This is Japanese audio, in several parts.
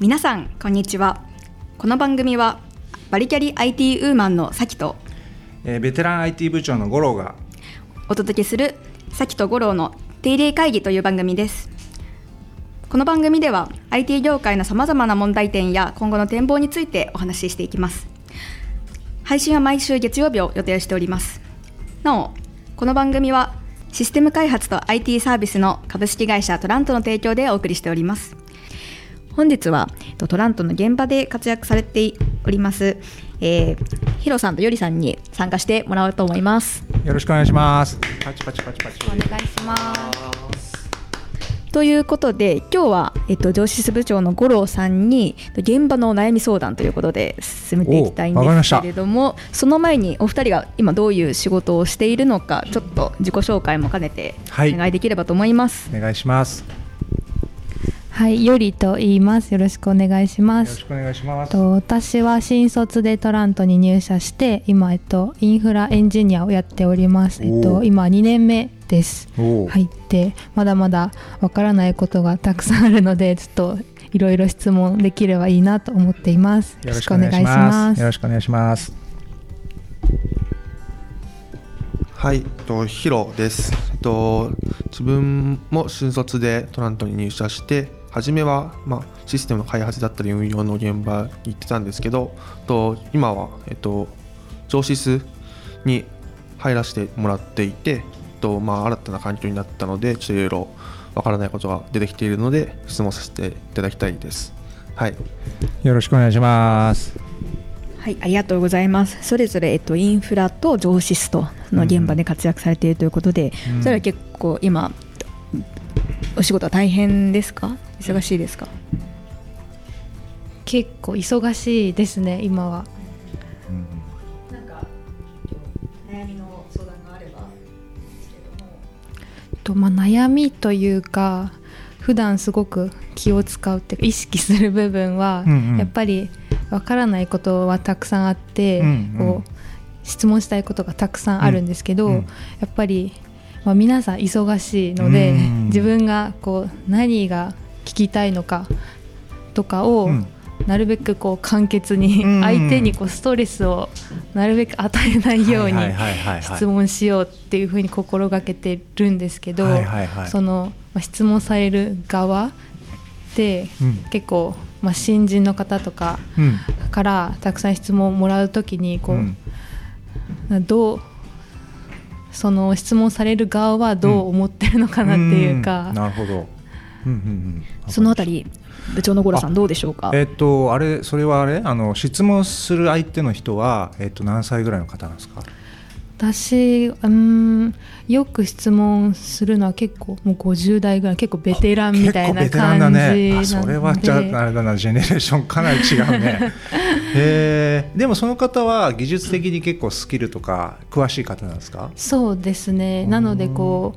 皆さんこんにちは。この番組はバリキャリ IT ウーマンのさきとえーベテラン IT 部長の五郎がお届けするさきと五郎の定例会議という番組です。この番組では IT 業界のさまざまな問題点や今後の展望についてお話ししていきます。配信は毎週月曜日を予定しております。なおこの番組はシステム開発と IT サービスの株式会社トラントの提供でお送りしております本日はえっとトラントの現場で活躍されております、えー、ヒロさんとヨリさんに参加してもらおうと思います。よろしくお願いします。パチパチパチパチ。お願いします。ということで今日は、えっと、上司部長の五郎さんに現場の悩み相談ということで進めていきたいんですおわかりました。けれどもその前にお二人が今どういう仕事をしているのかちょっと自己紹介も兼ねておはい。願いできればと思います。お願いしますはい、よりと言います。よろしくお願いしますよろし。くお願いしますと私は新卒でトラントに入社して今、えっと、インフラエンジニアをやっております。えっおと、ー今2年目です。おお、はい、でまだまだわからないことがたくさんあるので ちょっといろいろ質問できればいいなと思っています。よろしくお願いしますよろしくお願いしますはい、とヒロです。えっと自分も新卒でトラントに入社して、初めはまあシステムの開発だったり運用の現場に行ってたんですけど、と今はえっと上司室に入らせてもらっていて、えっとまあ新たな環境になったので、ちょっといろいろわからないことが出てきているので質問させていただきたいです。はい。よろしくお願いしますはい、ありがとうございます。それぞれ、えっと、インフラと上司ストの現場で活躍されているということで、うんそれは結構今お仕事は大変ですか？忙しいですか？結構忙しいですね今は。なんか悩みの相談があれば。とまあ、悩みというか普段すごく気を使うっていうか意識する部分は、うんうん。やっぱりわからないことはたくさんあって、うんうん。こう質問したいことがたくさんあるんですけど、うんうん。やっぱり、まあ、皆さん忙しいので、うん。自分がこう何が聞きたいのかとかを、うん。なるべくこう簡潔にうん相手にこうストレスをなるべく与えないように質問しようっていうふうに心がけてるんですけど、はいはいはい。その、まあ、質問される側ってうん。結構、まあ、新人の方とかうん。からたくさん質問をもらうときにこう、うん。どうその質問される側はどう思ってるのかなっていうか、ん。なるほど。うんうんうん。そのあたり部長の五郎さんどうでしょうか？えっとあれそれはあれ？あの質問する相手の人はえっと何歳ぐらいの方なんですか？私うんよく質問するのは結構もう50代ぐらい結構ベテランみたいな感じなねあのでそれはじゃああれだなジェネレーションかなり違うね。へえでもその方は技術的に結構スキルとか詳しい方なんですか？そうですね。なのでこ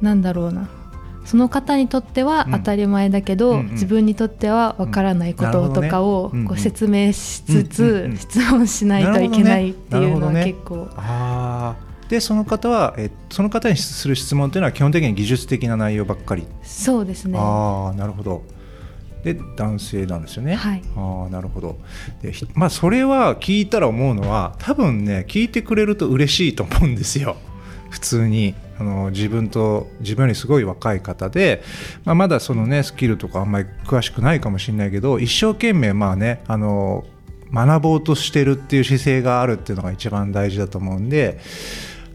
うなんだろうなその方にとってはうん。当たり前だけど、うんうん。自分にとってはわからないこととかをこう説明しつうんうんつうん。質問しないといけないっていうのは結構。ああでその方はえその方にする質問というのは基本的に技術的な内容ばっかり、そうですね。ああなるほど。で男性なんですよね。はい。ああなるほど。でひまあそれは聞いたら思うのは多分ね聞いてくれると嬉しいと思うんですよ。普通にあの自分と自分よりすごい若い方で、まあ、まだそのねスキルとかあんまり詳しくないかもしれないけど一生懸命まあねあの学ぼうとしてるっていう姿勢があるっていうのが一番大事だと思うんで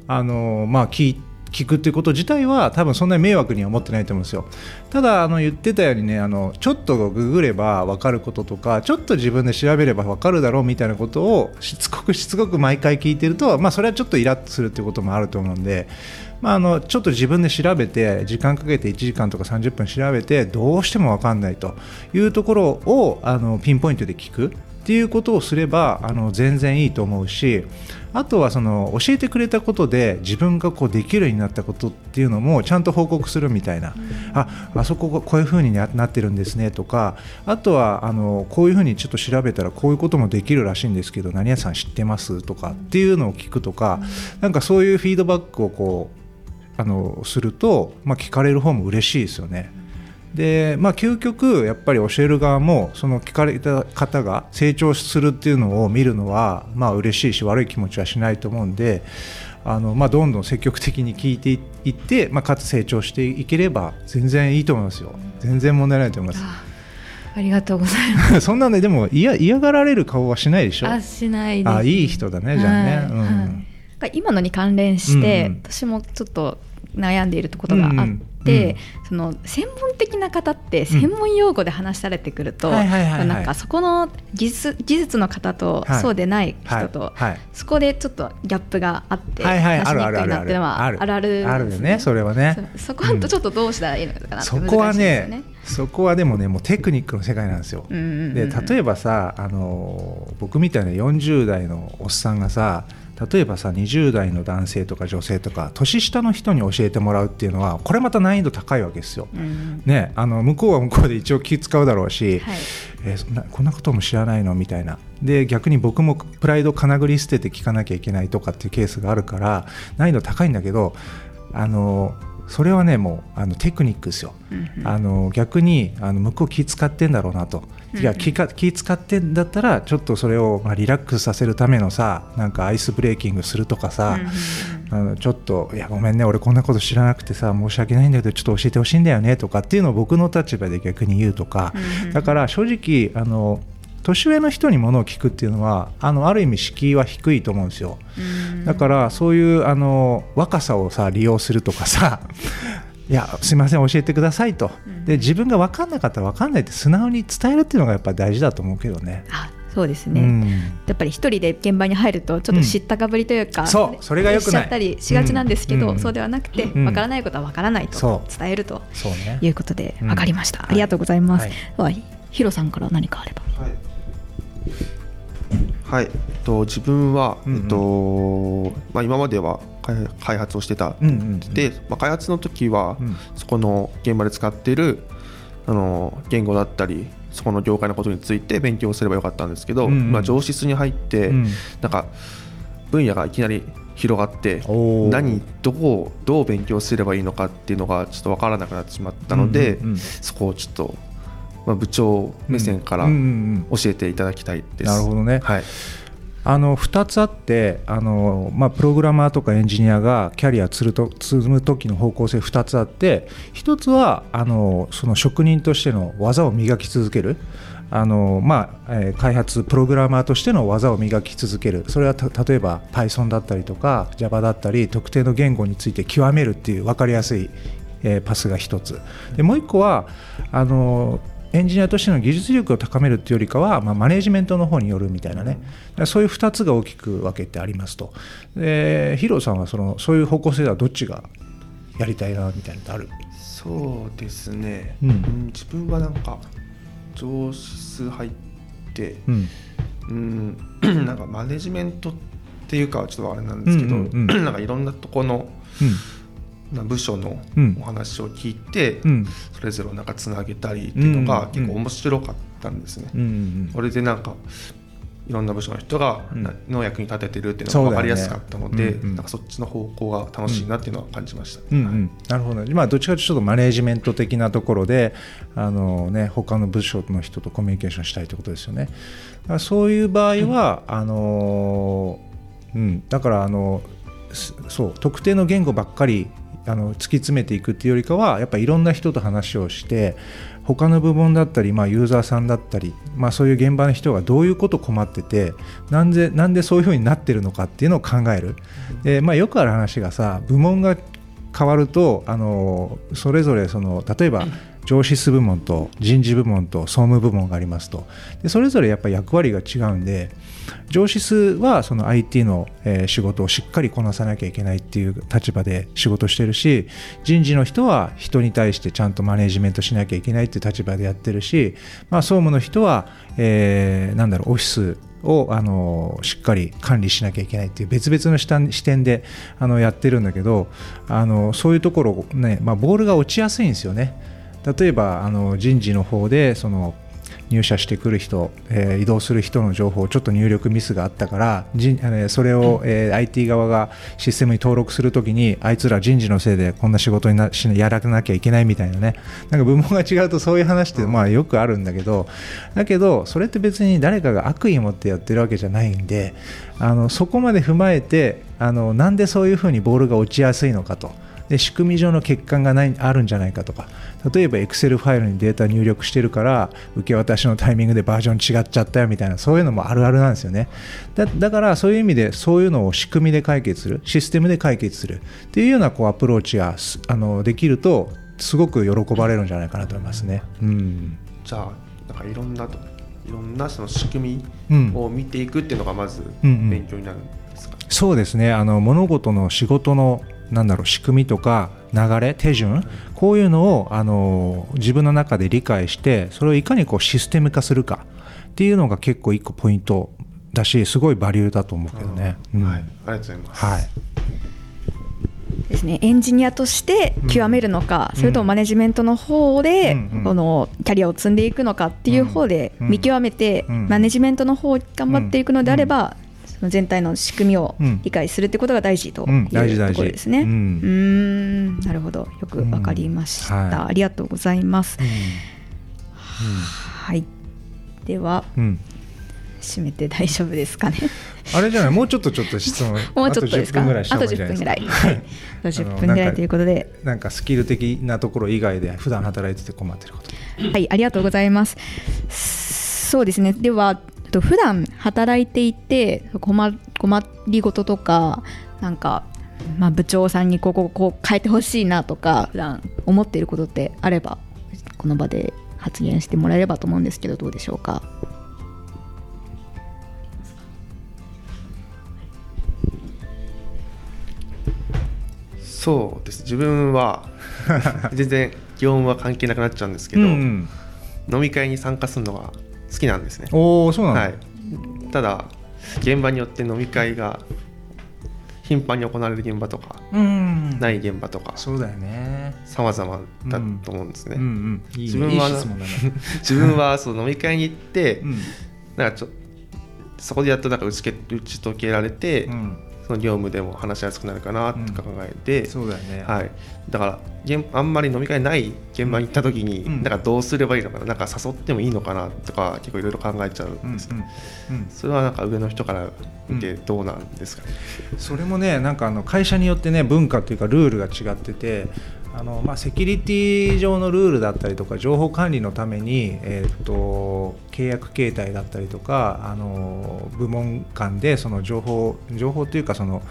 あのまあ聞い聞くっていうこと自体は多分そんなに迷惑には思ってないと思うんですよ。ただあの言ってたようにねあのちょっとググれば分かることとかちょっと自分で調べれば分かるだろうみたいなことをしつこくしつこく毎回聞いてると、まあ、それはちょっとイラッとするっていうこともあると思うんで、まあ、あのちょっと自分で調べて時間かけて1時間とか30分調べてどうしても分かんないというところをあのピンポイントで聞くっていうことをすればあの全然いいと思うしあとはその教えてくれたことで自分がこうできるようになったことっていうのもちゃんと報告するみたいな、ああそこがこういうふうにななってるんですねとかあとはあのこういうふうにちょっと調べたらこういうこともできるらしいんですけど何屋さん知ってますとかっていうのを聞くとか、なんかそういうフィードバックをこうあのすると、まあ、聞かれる方も嬉しいですよね。でまあ究極やっぱり教える側もその聞かれた方が成長するっていうのを見るのはまあ嬉しいし悪い気持ちはしないと思うんであの、まあ、どんどん積極的に聞いていって、まあ、かつ成長していければ全然いいと思いますよ全然問題ないと思います。ありがとうございます。そんなねでも嫌嫌がられる顔はしないでしょ？あしないあいい人だねじゃあね。はいうんはい、今のに関連して、うん、私もちょっと悩んでいるところがあって。うんうん。その専門的な方って専門用語で話されてくると、なんかそこの技術技術の方とそうでない人と、そこでちょっとギャップがあって話しにくいなっていうのはあるあるあるよねそれはね。そこはちょっとどうしたらいいのかなそこはねそこはでもねもうテクニックの世界なんですよ。で例えばさあの僕みたいな40代のおっさんがさ例えばさ20代の男性とか女性とか年下の人に教えてもらうっていうのはこれまた難易度高いわけですよ。うん、ね、あの向こうは向こうで一応気使うだろうし、はい、えー、そんなこんなことも知らないの？みたいな。で逆に僕もプライドかなぐり捨てて聞かなきゃいけないとかっていうケースがあるから難易度高いんだけどあのそれはねもうあのテクニックですよ、うんあの逆にあの向こう気使ってんだろうなと、うんいや気か気使ってんだったらちょっとそれをまあリラックスさせるためのさなんかアイスブレーキングするとかさ、うんあのちょっといやごめんね俺こんなこと知らなくてさ申し訳ないんだけどちょっと教えてほしいんだよねとかっていうのを僕の立場で逆に言うとか、うんだから正直あの年上の人にものを聞くっていうのはあのある意味敷居は低いと思うんですよ。だからそういうあの若さをさ利用するとかさいやすみません教えてくださいと、で自分が分かんなかったら分かんないって素直に伝えるっていうのがやっぱり大事だと思うけどね。あそうですね、うん、やっぱり一人で現場に入るとちょっと知ったかぶりというか、うん、そうそれがよくしちゃったりしがちなんですけど、うん、そうではなくてわ、からないことはわからないと伝えるということで分かりました、ありがとうございます、はい、ヒロさんから何かあれば。はい。はい、えっと、自分は、うんうん、えっとまあ、今までは開発をしてた、うんうんうん、で、まあ、開発の時は、うん、そこの現場で使っているあの言語だったりそこの業界のことについて勉強すればよかったんですけど、うんうん、まあ、上質に入って、うん、なんか分野がいきなり広がって何どこをどう勉強すればいいのかっていうのがちょっと分からなくなってしまったので、うんうんうん、そこをちょっとまあ、部長目線から教えていただきたいです。なるほどね、はいあの2つあってあの、まあ、プログラマーとかエンジニアがキャリア積と積む時の方向性2つあって1つはあのその職人としての技を磨き続ける。あの、まあえー、開発プログラマーとしての技を磨き続ける。それは例えば Python だったりとか Java だったり特定の言語について極めるっていう分かりやすい、え、パスが1つ。でもう1個はあのエンジニアとしての技術力を高めるっていうよりかは、まあ、マネジメントの方によるみたいなね、そういう2つが大きく分けてありますと。でヒロさんはそのそういう方向性ではどっちがやりたいなみたいなのある？そうですね、うん、自分はなんか上質入って、うん、うん なんかマネジメントっていうかはちょっとあれなんですけど、うんうんうん、なんかいろんなとこの、うんな部署のお話を聞いて、うん、それぞれなんかつなげたりっていうのが結構面白かったんですね。うん。うん、これでなんかいろんな部署の人がの役に立ててるっていうのが分かりやすかったので、ねうんうん、なんかそっちの方向が楽しいなっていうのは感じました、うんうん、なるほど、まあ、どっちかというとちょっとマネジメント的なところであの、ね、他の部署の人とコミュニケーションしたいということですよね。そういう場合は、あのうん、だからあのそう特定の言語ばっかりあの突き詰めていくっていうよりかはやっぱいろんな人と話をして他の部門だったり、まあ、ユーザーさんだったり、まあ、そういう現場の人がどういうこと困っててなんでなんでそういうふうになってるのかっていうのを考える。で、まあ、よくある話がさ部門が変わるとあのそれぞれその例えば上司部門と人事部門と総務部門がありますとでそれぞれやっぱ役割が違うんで上司数はその IT の、仕事をしっかりこなさなきゃいけないっていう立場で仕事してるし人事の人は人に対してちゃんとマネジメントしなきゃいけないっていう立場でやってるし、まあ、総務の人は、えー、なんだろうオフィスをあのしっかり管理しなきゃいけないっていう別々の視点であのやってるんだけどあのそういうところね、まあ、ボールが落ちやすいんですよね。例えばあの人事の方でその入社してくる人、えー移動する人の情報ちょっと入力ミスがあったから人あのそれを、えー IT 側がシステムに登録するときにあいつら人事のせいでこんな仕事になしやらなきゃいけないみたいなね。なんか部門が違うとそういう話ってまあよくあるんだけどだけどそれって別に誰かが悪意を持ってやってるわけじゃないんであのそこまで踏まえてあのなんでそういうふうにボールが落ちやすいのかと。で仕組み上の欠陥がないあるんじゃないかとか。例えば Excel ファイルにデータ入力してるから受け渡しのタイミングでバージョン違っちゃったよみたいなそういうのもあるあるなんですよね。だだからそういう意味でそういうのを仕組みで解決するシステムで解決するっていうようなこうアプローチがすあのできるとすごく喜ばれるんじゃないかなと思いますね。うん。じゃあなんかいろんなといろんなその仕組うん。みを見ていくっていうのがまずうんうん。勉強になるんですか、そうですね。あの物事の仕事のなんだろう仕組みとか流れ手順こういうのをあの自分の中で理解してそれをいかにこうシステム化するかっていうのが結構一個ポイントだしすごいバリューだと思うけどね。うん。はい、ありがとうございます。はい。ですね。エンジニアとして極めるのか、うん。それともマネジメントの方で、うんうん。このキャリアを積んでいくのかっていう方でうん。見極めて、うん。マネジメントの方を頑張っていくのであれば、全体の仕組みをうん理解するってことが大事というところですね。ううんーんなるほどよくわかりました、うんはいありがとうございます。うはいでは締めて大丈夫ですかね。あれじゃない？もうちょっとちょっと質問 もうちょっとですか？あと10分ぐらいしたあと方がいいんじゃない10ですか分ぐらい。は いあと10分ぐらいということで。なんかスキル的なところ以外で普段働いてて困ってることはい、ありがとうございます。そうですね。では、と普段働いていて困困りごととか、なんか、まあ、部長さんにこうこうこう変えてほしいなとか、普段思っていることってあれば、この場で発言してもらえればと思うんですけど、どうでしょうか？そうです自分は 全然業務は関係なくなっちゃうんですけど、うん飲み会に参加するのが好きなんですね。おおそうなの、はい、ただ現場によって飲み会が頻繁に行われる現場とかうん。ない現場とかそうだよね。様々だと思うんですね。うん。うんいいね。自分は 自分はその飲み会に行って、うん。なんかちょそこでやっとなんか打ちけ打ち解けられて、うんその業務でも話しやすくなるかなとか考えて、そうだよね。はい、だから現あんまり飲み会ない現場に行った時に、うん。なんかどうすればいいのかななんか誘ってもいいのかなとか結構いろいろ考えちゃううんんです、うんうんそれはなんか上の人から見てどうなんですかね、それもねなんかあの会社によってね文化というかルールが違っててあの、まあ、セキュリティ上のルールだったりとか情報管理のために、えー、と契約形態だったりとかあの部門間でその情報情報というかその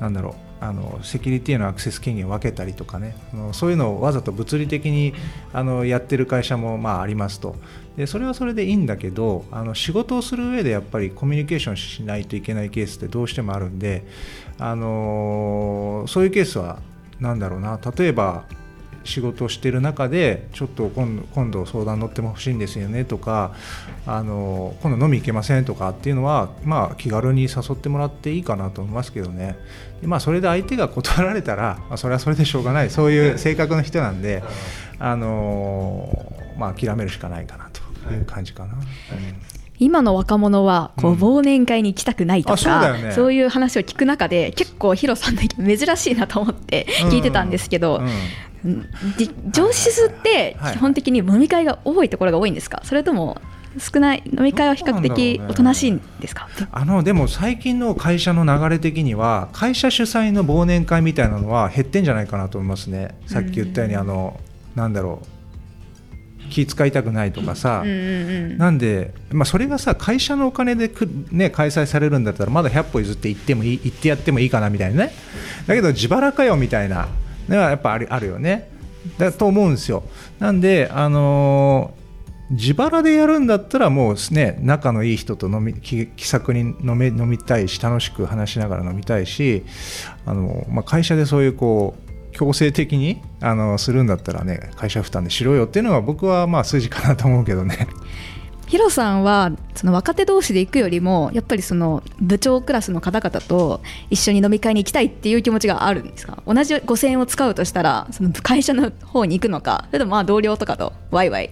なんだろうあのセキュリティのアクセス権限を分けたりとかね。あのそういうのをわざと物理的にあのやってる会社もまあありますと。でそれはそれでいいんだけどあの仕事をする上でやっぱりコミュニケーションしないといけないケースってどうしてもあるんで、あのそういうケースはなんだろうな。例えば仕事をしている中でちょっと今度今度相談乗っても欲しいんですよねとかあの今度飲み行けませんとかっていうのは、まあ、気軽に誘ってもらっていいかなと思いますけどね。で、まあ、それで相手が断られたら、まあ、それはそれでしょうがない。そういう性格の人なんで、あのまあ、諦めるしかないかなという感じかな。うん今の若者はこううん忘年会に行きたくないとか、うだよね。そういう話を聞く中で結構ヒロさんの意見珍しいなと思って聞いてたんですけど、うん。上司ってはい。基本的に飲み会が多いところが多いんですか？それとも少ない飲み会は比較的おとなしいんですか？あのでも最近の会社の流れ的には会社主催の忘年会みたいなのは減ってんじゃないかなと思いますね。さっき言ったようにあのなんだろう気使いたくないとかさ、うんうんうん。なんで、まあ、それがさ会社のお金でく、ね、開催されるんだったらまだ100歩譲って行ってもいい行ってやってもいいかなみたいなね。だけど自腹かよみたいなのはやっぱあるあるよね。だと思うんですよ。なんであのー自腹でやるんだったらもうね仲のいい人と飲み気気さくに飲め飲みたいし楽しく話しながら飲みたいしあの、まあ、会社でそういうこう強制的にあのするんだったらね会社負担でしろよっていうのが僕はまあ筋かなと思うけどね。ヒロさんはその若手同士で行くよりもやっぱりその部長クラスの方々と一緒に飲み会に行きたいっていう気持ちがあるんですか？同じ5000円を使うとしたらその会社の方に行くのかそれともまあ同僚とかとワイワイ、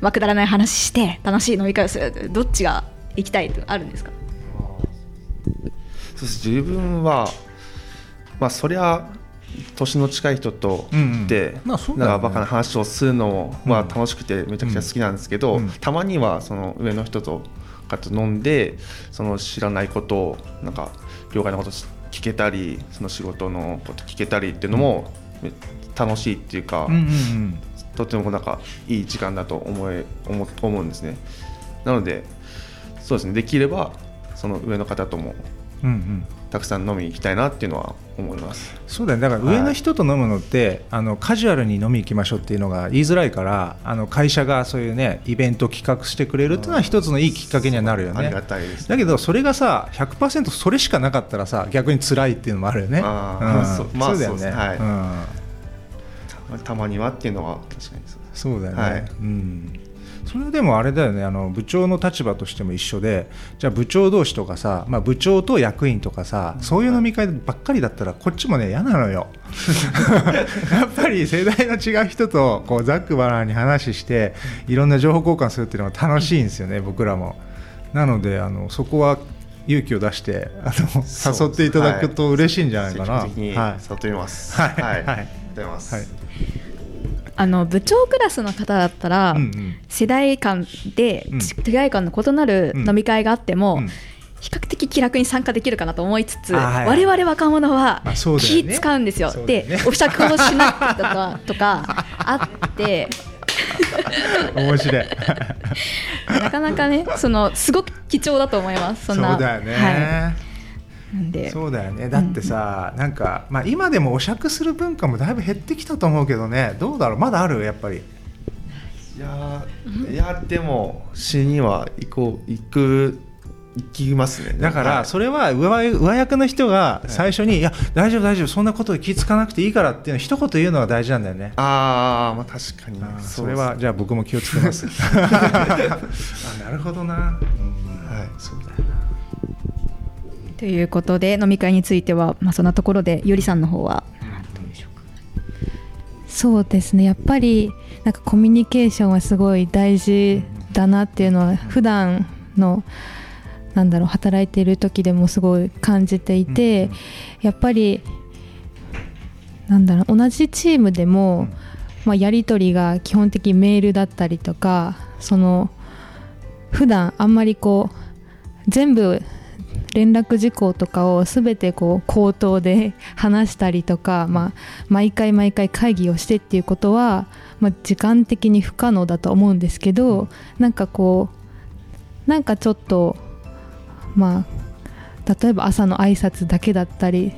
まあ、くだらない話して楽しい飲み会をするどっちが行きたいってあるんですか？そうです。自分はまあそりゃ年の近い人とうんうん。うだよね。なんかバカな話をするのも、まあ、楽しくてめちゃくちゃ好きなんですけど、うん。たまにはその上の人とかと飲んでその知らないことをなんか業界のこと聞けたりその仕事のこと聞けたりっていうのもめ楽しいっていうか、うんうんうん。とてもなんかいい時間だと思え思思うんですね。なのでそうですね。できればその上の方ともうんうんたくさん飲みに行きたいなっていうのは思います。そうだよね。だから上の人と飲むのって、あのカジュアルに飲み行きましょうっていうのが言いづらいからあの会社がそういうねイベントを企画してくれるっていうのは一つのいいきっかけにはなるよね。ありがたいです、だけどそれがさ100%それしかなかったらさ逆に辛いっていうのもあるよね。あーうん。まあそうだよね、はい。うん。たたまにはっていうのは確かにそう。そうだよね、はい。うんそれでもあれだよねあの部長の立場としても一緒でじゃあ部長同士とかさ、まあ、部長と役員とかさそういう飲み会ばっかりだったらこっちもね嫌なのよ。やっぱり世代の違う人とこうざっくばらんに話していろんな情報交換するっていうのが楽しいんですよね僕らも。なのであのそこは勇気を出してあの誘っていただくと嬉しいんじゃないかな、積極的にはい。誘います。はい。はい。はい。ありがとうございます。はいあの部長クラスの方だったら、うんうん。世代間でうん。世代間の異なる飲み会があっても、うん。比較的気楽に参加できるかなと思いつつ、あはいはい。我々若者は気ね。使うんですよ。そうだよね。でお酌をしなくとか とかあって。面白い。なかなかねそのすごく貴重だと思います。そんな。そうだよね、はい、そうだよね。だってさ、なんか、まあ、今でもお酌する文化もだいぶ減ってきたと思うけどね。どうだろう？まだある？やっぱり。いやーいやでも死には行こう行く行きますね。だから、はい。それは上上役の人が最初に、い、や大丈夫大丈夫そんなことで気付かなくていいからっていうのを一言言うのが大事なんだよね。ああまあ確かにあーうそれはじゃあ僕も気をつけます。あなるほどな、うん。はいそうだよということで飲み会については、まあ、そんなところでゆりさんの方は。そうですね。やっぱりなんかコミュニケーションはすごい大事だなっていうのは普段のなんだろう働いている時でもすごい感じていて、やっぱりなんだろう同じチームでも、まあ、やり取りが基本的にメールだったりとかその普段あんまりこう全部連絡事項とかを全てこう口頭で話したりとか、まあ、毎回毎回会議をしてっていうことは、まあ、時間的に不可能だと思うんですけどなんかこうなんかちょっとまあ例えば朝の挨拶だけだったり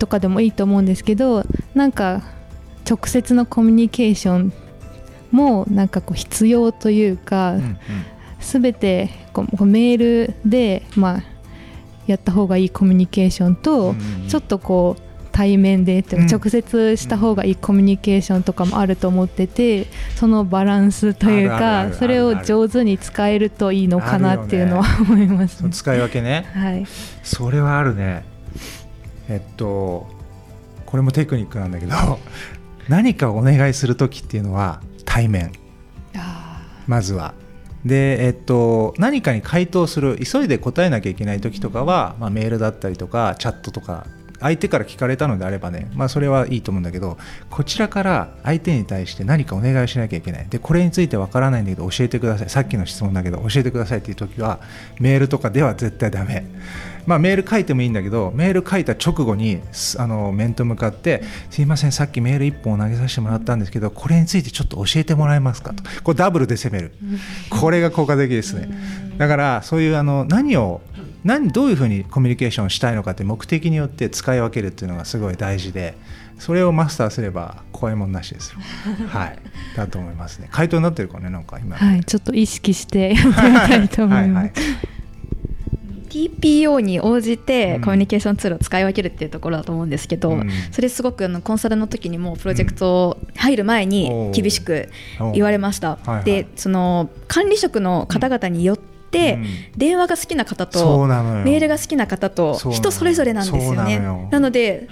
とかでもいいと思うんですけどなんか直接のコミュニケーションもなんかこう必要というか、うんうん。全てこうメールで、まあ、やった方がいいコミュニケーションと、ちょっとこう対面でって直接した方がいいコミュニケーションとかもあると思っててそのバランスというかそれを上手に使えるといいのかなっていうのは思います。ね。使い分けね。はい、それはあるね。えっとこれもテクニックなんだけど 何かをお願いする時っていうのは対面。まずはでえっと何かに回答する急いで答えなきゃいけない時とかは、まあ、メールだったりとかチャットとか相手から聞かれたのであればね、まあ、それはいいと思うんだけどこちらから相手に対して何かお願いしなきゃいけない。でこれについてわからないんだけど教えてください。さっきの質問だけど教えてくださいっていう時はメールとかでは絶対ダメ、まあ、メール書いてもいいんだけどメール書いた直後にすあの面と向かってすいませんさっきメール1本投げさせてもらったんですけどこれについてちょっと教えてもらえますかと。これダブルで攻める。これが効果的ですね。だからそういうあの何を何どういうふうにコミュニケーションしたいのかって目的によって使い分けるっていうのがすごい大事でそれをマスターすれば怖いもんなしですよ。はい。だと思いますね。回答になってるかねなんか今。はい、ちょっと意識してやってみたいと思います。はいはい TPO に応じてうん。コミュニケーションツールを使い分けるっていうところだと思うんですけど、うん。それすごくあのコンサルの時にもプロジェクト入る前に厳しく言われました。はいはい。でその管理職の方々によって、うん。電話が好きな方とメールが好きな方と人それぞれなんですよね。なので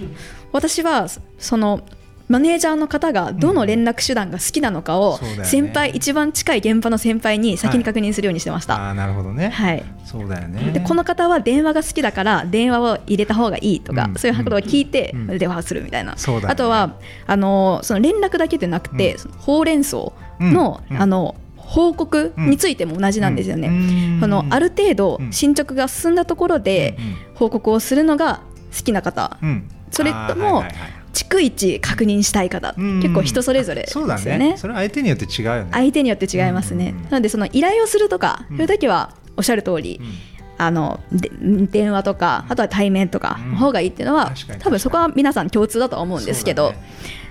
私はそのマネージャーの方がどの連絡手段が好きなのかをそうだよね。先輩、一番近い現場の先輩に先に確認するようにしてました。ああなるほどね、はい。そうだよね。でこの方は電話が好きだから電話を入れた方がいいとか、うん。そういうことを聞いてうん。電話をするみたいな、そうだよね。あとはあのその連絡だけでなくて、うん。そのほうれん草の,、うん。あの報告についても同じなんですよね。うん。そのある程度うん。進捗が進んだところで報告をするのが好きな方、うん。うんそれともはいはいはい逐一確認したい方、うん結構人それぞれですよそうだね。ね。それは相手によって違うよね。相手によって違いますね。うんなのでその依頼をするとか、うん。そういう時はおっしゃる通り、うん。あので電話とかあとは対面とかうん。の方がいいっていうのは、多分そこは皆さん共通だとは思うんですけど、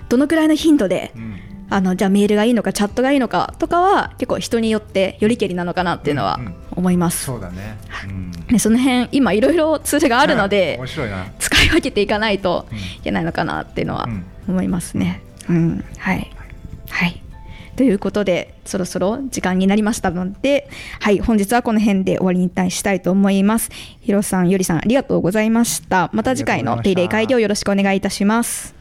どのくらいの頻度でうん。あのじゃあメールがいいのかチャットがいいのかとかは結構人によってよりけりなのかなっていうのは思います。そうだね、うん。でその辺今いろいろツールがあるので面白いな使い分けていかないとうんいけないのかなっていうのはうん思いますね。うん、はい、はい。ということでそろそろ時間になりましたので、はい、本日はこの辺で終わりにしたいと思います。ヒロさん、ゆりさんありがとうございました。また次回の定例会議をよろしくお願いいたします。